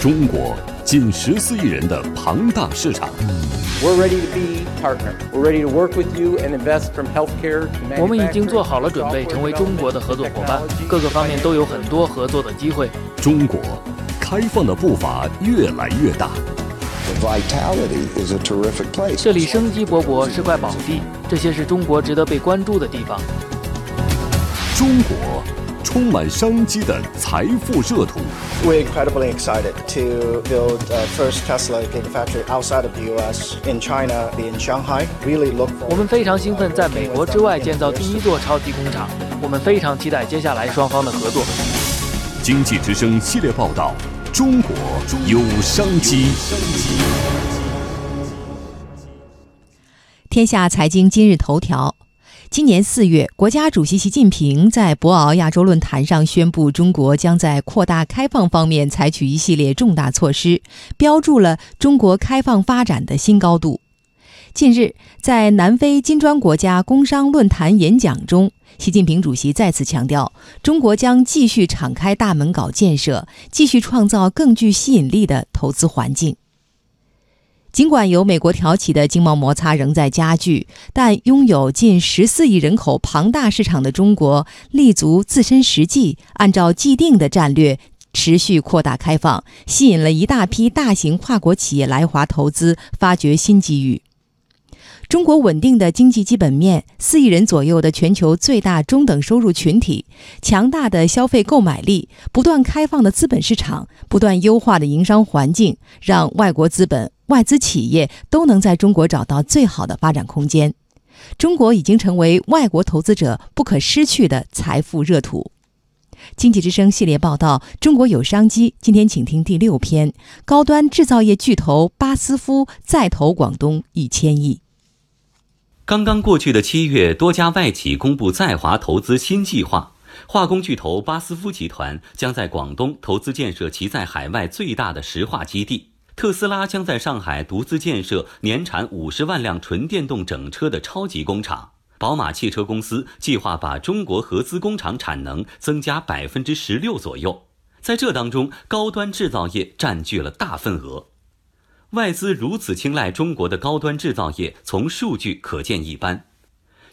中国近十四亿人的庞大市场。We're ready to be partner. We're ready to work with you and invest from healthcare 我们已经做好了准备，成为中国的合作伙伴，各个方面都有很多合作的机会。中国开放的步伐越来越大。这里生机勃勃，是块宝地，这些是中国值得被关注的地方。中国。充满商机的财富热土。We're incredibly excited to build a first Tesla Gigafactory outside of the U.S. in China, in Shanghai. Really look. 我们非常兴奋在美国之外建造第一座超级工厂。我们非常期待接下来双方的合作。经济之声系列报道：中国有商机。天下财经今日头条。今年四月，国家主席习近平在博鳌亚洲论坛上宣布，中国将在扩大开放方面采取一系列重大措施，标注了中国开放发展的新高度。近日，在南非金砖国家工商论坛演讲中，习近平主席再次强调，中国将继续敞开大门搞建设，继续创造更具吸引力的投资环境。尽管由美国挑起的经贸摩擦仍在加剧，但拥有近十四亿人口庞大市场的中国立足自身实际，按照既定的战略持续扩大开放，吸引了一大批大型跨国企业来华投资，发掘新机遇。中国稳定的经济基本面、四亿人左右的全球最大中等收入群体、强大的消费购买力、不断开放的资本市场、不断优化的营商环境，让外国资本、外资企业都能在中国找到最好的发展空间。中国已经成为外国投资者不可失去的财富热土。经济之声系列报道：中国有商机。今天请听第六篇：高端制造业巨头巴斯夫再投广东一千亿。刚刚过去的七月，多家外企公布在华投资新计划。化工巨头巴斯夫集团将在广东投资建设其在海外最大的石化基地。特斯拉将在上海独资建设年产五十万辆纯电动整车的超级工厂。宝马汽车公司计划把中国合资工厂产能增加百分之十六左右。在这当中，高端制造业占据了大份额。外资如此青睐中国的高端制造业，从数据可见一斑。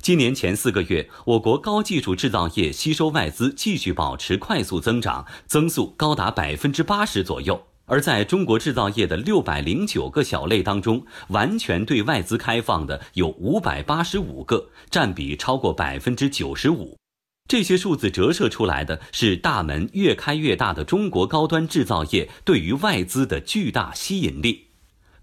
今年前四个月，我国高技术制造业吸收外资继续保持快速增长，增速高达百分之八十左右。而在中国制造业的六百零九个小类当中，完全对外资开放的有五百八十五个，占比超过百分之九十五。这些数字折射出来的是大门越开越大的中国高端制造业对于外资的巨大吸引力。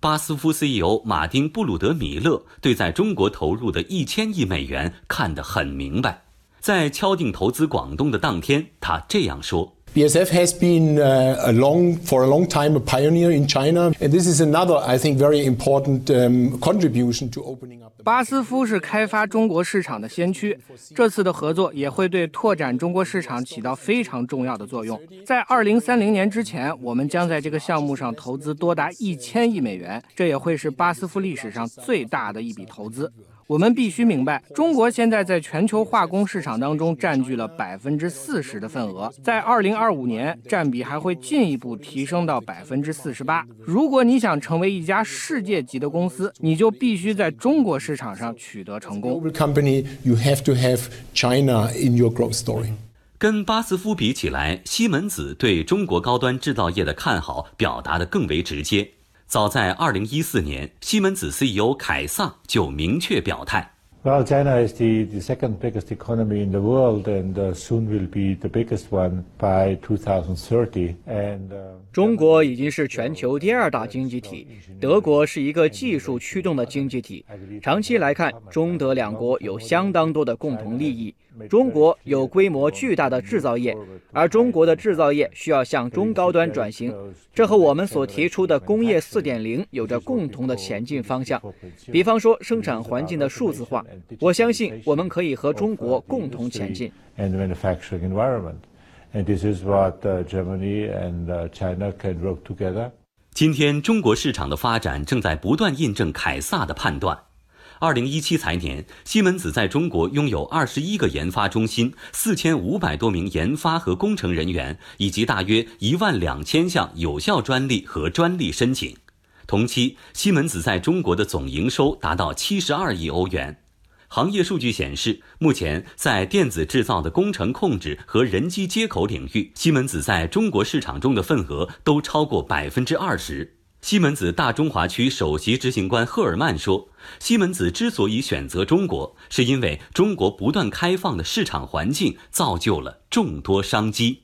巴斯夫 CEO 马丁·布鲁德米勒对在中国投入的一千亿美元看得很明白，在敲定投资广东的当天，他这样说。BSF has been a long for a long time a pioneer in China, and this is another, I think, very important um, contribution to opening up. 巴斯夫是开发中国市场的先驱，这次的合作也会对拓展中国市场起到非常重要的作用。在二零三零年之前，我们将在这个项目上投资多达一千亿美元，这也会是巴斯夫历史上最大的一笔投资。我们必须明白，中国现在在全球化工市场当中占据了百分之四十的份额，在二零二五年占比还会进一步提升到百分之四十八。如果你想成为一家世界级的公司，你就必须在中国市场上取得成功。Company, you have to have China in your growth story. 跟巴斯夫比起来，西门子对中国高端制造业的看好表达的更为直接。早在二零一四年，西门子 CEO 凯撒就明确表态。Well, China is the the second biggest economy in the world, and soon will be the biggest one by 2030. And 中国已经是全球第二大经济体，德国是一个技术驱动的经济体。长期来看，中德两国有相当多的共同利益。中国有规模巨大的制造业，而中国的制造业需要向中高端转型，这和我们所提出的工业4.0有着共同的前进方向。比方说，生产环境的数字化，我相信我们可以和中国共同前进。今天，中国市场的发展正在不断印证凯撒的判断。二零一七财年，西门子在中国拥有二十一个研发中心、四千五百多名研发和工程人员，以及大约一万两千项有效专利和专利申请。同期，西门子在中国的总营收达到七十二亿欧元。行业数据显示，目前在电子制造的工程控制和人机接口领域，西门子在中国市场中的份额都超过百分之二十。西门子大中华区首席执行官赫尔曼说：“西门子之所以选择中国，是因为中国不断开放的市场环境造就了众多商机。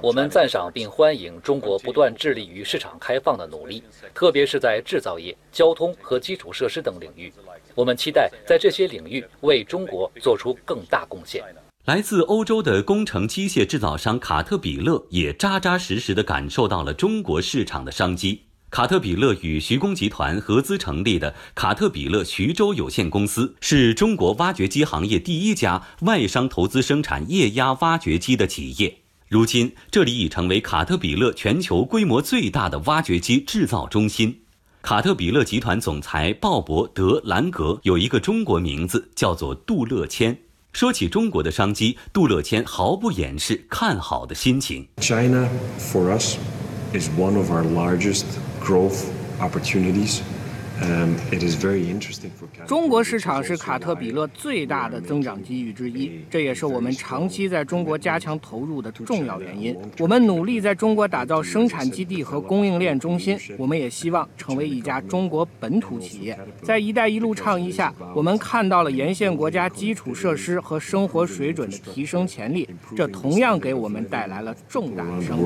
我们赞赏并欢迎中国不断致力于市场开放的努力，特别是在制造业、交通和基础设施等领域。我们期待在这些领域为中国做出更大贡献。”来自欧洲的工程机械制造商卡特彼勒也扎扎实实地感受到了中国市场的商机。卡特彼勒与徐工集团合资成立的卡特彼勒徐州有限公司，是中国挖掘机行业第一家外商投资生产液压挖掘机的企业。如今，这里已成为卡特彼勒全球规模最大的挖掘机制造中心。卡特彼勒集团总裁鲍勃·德兰格有一个中国名字，叫做杜乐谦。说起中国的商机，杜乐谦毫不掩饰看好的心情。China for us is one of our largest growth opportunities. 中国市场是卡特彼勒最大的增长机遇之一，这也是我们长期在中国加强投入的重要原因。我们努力在中国打造生产基地和供应链中心，我们也希望成为一家中国本土企业。在“一带一路”倡议下，我们看到了沿线国家基础设施和生活水准的提升潜力，这同样给我们带来了重大的商机。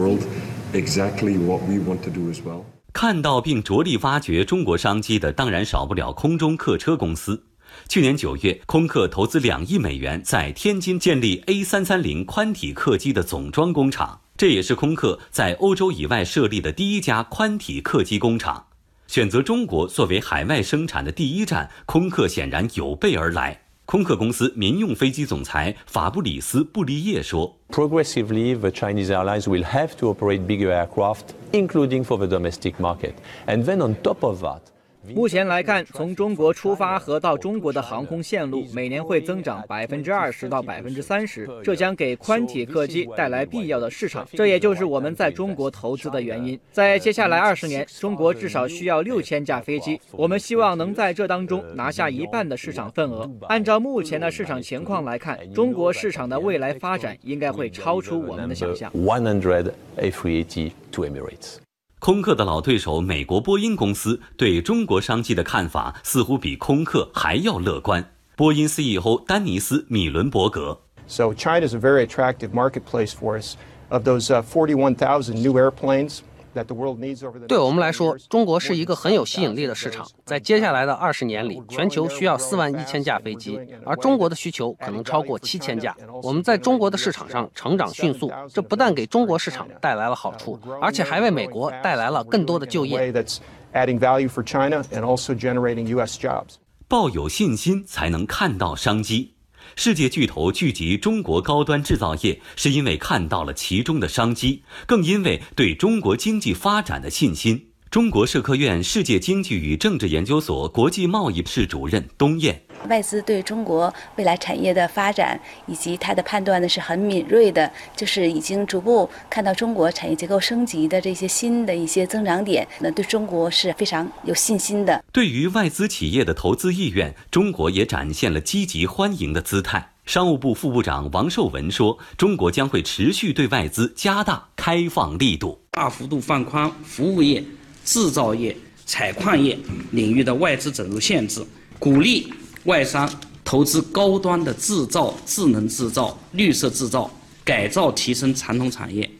看到并着力挖掘中国商机的，当然少不了空中客车公司。去年九月，空客投资两亿美元在天津建立 A 三三零宽体客机的总装工厂，这也是空客在欧洲以外设立的第一家宽体客机工厂。选择中国作为海外生产的第一站，空客显然有备而来。空客公司民用飞机总裁法布里斯·布利叶说：“Progressively, the Chinese airlines will have to operate bigger aircraft, including for the domestic market, and then on top of that.” 目前来看，从中国出发和到中国的航空线路每年会增长百分之二十到百分之三十，这将给宽体客机带来必要的市场。这也就是我们在中国投资的原因。在接下来二十年，中国至少需要六千架飞机，我们希望能在这当中拿下一半的市场份额。按照目前的市场情况来看，中国市场的未来发展应该会超出我们的想象。One hundred A380 to Emirates. 空客的老对手美国波音公司对中国商机的看法似乎比空客还要乐观。波音 CEO 丹尼斯·米伦伯格。So China is a very attractive marketplace for us. Of those 41,000 new airplanes. 对我们来说，中国是一个很有吸引力的市场。在接下来的二十年里，全球需要四万一千架飞机，而中国的需求可能超过七千架。我们在中国的市场上成长迅速，这不但给中国市场带来了好处，而且还为美国带来了更多的就业。抱有信心才能看到商机。世界巨头聚集中国高端制造业，是因为看到了其中的商机，更因为对中国经济发展的信心。中国社科院世界经济与政治研究所国际贸易室主任东燕。外资对中国未来产业的发展以及它的判断呢是很敏锐的，就是已经逐步看到中国产业结构升级的这些新的一些增长点，那对中国是非常有信心的。对于外资企业的投资意愿，中国也展现了积极欢迎的姿态。商务部副部长王受文说：“中国将会持续对外资加大开放力度，大幅度放宽服务业、制造业、采矿业领域的外资准入限制，鼓励。”外商投资高端的制造、智能制造、绿色制造，改造提升传统产业。